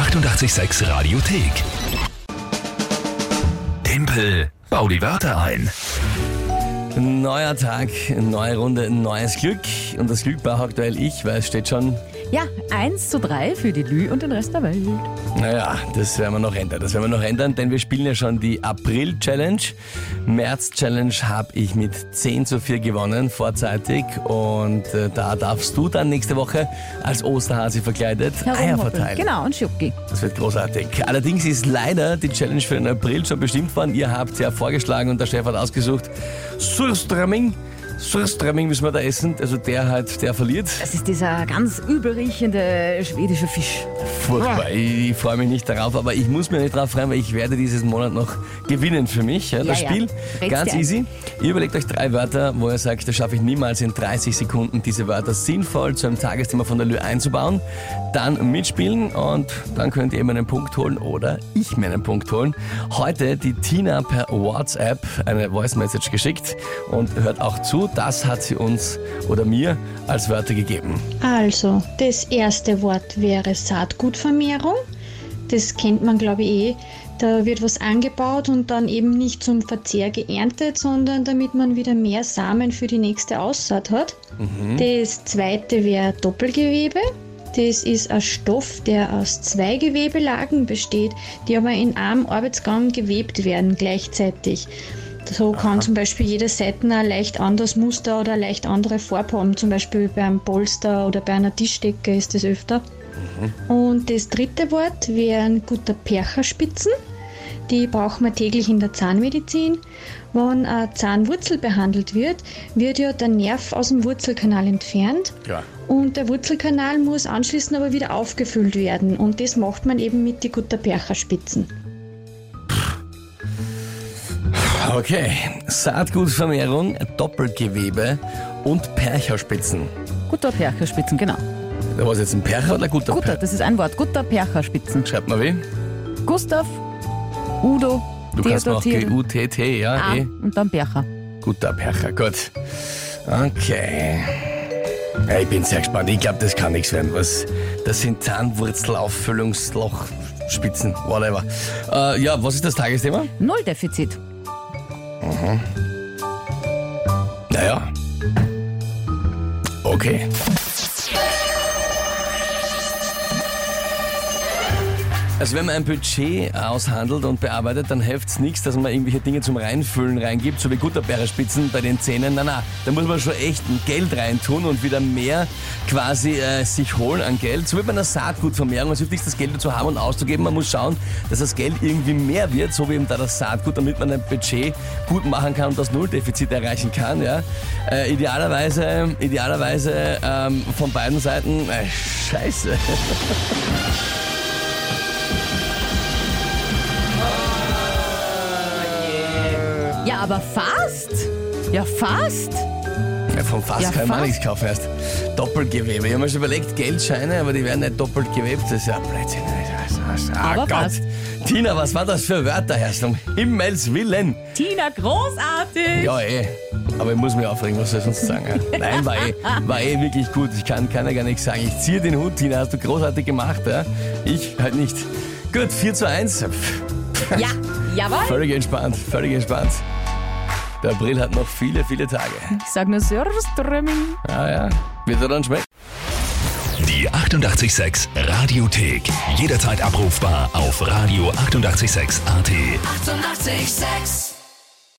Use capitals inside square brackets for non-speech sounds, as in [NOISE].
886 Radiothek. Tempel, bau die Wörter ein. Neuer Tag, neue Runde, neues Glück. Und das Glück braucht aktuell ich, weil es steht schon, Ja, 1 zu 3 für die Lü und den Rest der Welt. naja, das werden wir noch ändern. Das werden wir noch ändern, denn wir spielen ja schon die April-Challenge. März-Challenge habe ich mit 10 zu 4 gewonnen, vorzeitig. Und äh, da darfst du dann nächste Woche als Osterhase verkleidet Eier verteilen. Genau, und Schoki. Das wird großartig. Allerdings ist leider die Challenge für den April schon bestimmt worden. Ihr habt ja vorgeschlagen und der Chef hat ausgesucht. Surströmming. Surströmming müssen wir da essen. Also der halt, der verliert. Das ist dieser ganz übel riechende schwedische Fisch. Furchtbar. Ich, ich freue mich nicht darauf, aber ich muss mir nicht drauf freuen, weil ich werde dieses Monat noch gewinnen für mich. Ja, das Ja, ja. Spiel Red's ganz easy. Ihr überlegt euch drei Wörter, wo ihr sagt, das schaffe ich niemals in 30 Sekunden, diese Wörter sinnvoll zu einem Tagesthema von der Lü einzubauen. Dann mitspielen und dann könnt ihr eben einen Punkt holen oder ich mir einen Punkt holen. Heute die Tina per WhatsApp eine Voice Message geschickt und hört auch zu. Das hat sie uns oder mir als Wörter gegeben. Also, das erste Wort wäre Saatgutvermehrung. Das kennt man, glaube ich, eh. Da wird was angebaut und dann eben nicht zum Verzehr geerntet, sondern damit man wieder mehr Samen für die nächste Aussaat hat. Das zweite wäre Doppelgewebe. Das ist ein Stoff, der aus zwei Gewebelagen besteht, die aber in einem Arbeitsgang gewebt werden gleichzeitig. So kann zum Beispiel jede Seite ein leicht anderes Muster oder eine leicht andere Farbe haben. Zum Beispiel beim Polster oder bei einer Tischdecke ist das öfter. Und das dritte Wort wären guter Percherspitzen. Die braucht man täglich in der Zahnmedizin. Wenn eine Zahnwurzel behandelt wird, wird ja der Nerv aus dem Wurzelkanal entfernt. Ja. Und der Wurzelkanal muss anschließend aber wieder aufgefüllt werden. Und das macht man eben mit den guter Percherspitzen. Okay, Saatgutvermehrung, Doppelgewebe und Percherspitzen. Guter Percherspitzen, genau. Da war es jetzt ein Percher oder guter, Guter, das ist ein Wort. Guter Percherspitzen. Schreibt mal wie? Gustav, Udo, Du kannst Theodor, G-U-T-T, ja, A eh. und dann Percher. Guter Percher, gut. Okay. Ja, ich bin sehr gespannt. Ich glaube, das kann nichts werden. Was, das sind Zahnwurzelauffüllungslochspitzen, whatever. Äh, ja, was ist das Tagesthema? Nulldefizit. Naja. Okay. Also wenn man ein Budget aushandelt und bearbeitet, dann hilft es nichts, dass man irgendwelche Dinge zum Reinfüllen reingibt, so wie Gutterbeerspitzen bei den Zähnen. Na, na, da muss man schon echt ein Geld reintun und wieder mehr quasi äh, sich holen an Geld. So wie bei einer Saatgutvermehrung. Es hilft nichts, das Geld zu haben und auszugeben. Man muss schauen, dass das Geld irgendwie mehr wird, so wie eben da das Saatgut, damit man ein Budget gut machen kann und das Nulldefizit erreichen kann. Ja. Äh, idealerweise, idealerweise ähm, von beiden Seiten, äh, scheiße. [LAUGHS] Ja, aber fast. Ja, fast. Ja, vom Fass Ja, kann man fast. nichts kaufen erst. Doppelgewebe. Ich habe mir schon überlegt, Geldscheine, aber die werden nicht doppelt gewebt. Das ist ja Blödsinn. Ah, Aber Gott. fast. Tina, was war das für Wörter, Herrst? Um Himmels Willen. Tina, großartig. Ja, eh. Aber ich muss mich aufregen, was soll ich sonst sagen? Ja? Nein, war eh, war eh wirklich gut. Ich kann, ja gar nichts sagen. Ich ziehe den Hut, Tina, hast du großartig gemacht. Ja? Ich halt nicht. Gut, 4 zu 1. Pff, Ja, jawohl. Völlig entspannt, völlig entspannt. Der April hat noch viele, viele Tage. Ich sag nur Surströmming. Ja, ja. Wird er dann schmecken? Die 886 Radiothek. Jederzeit abrufbar auf radio886.at. 886! 886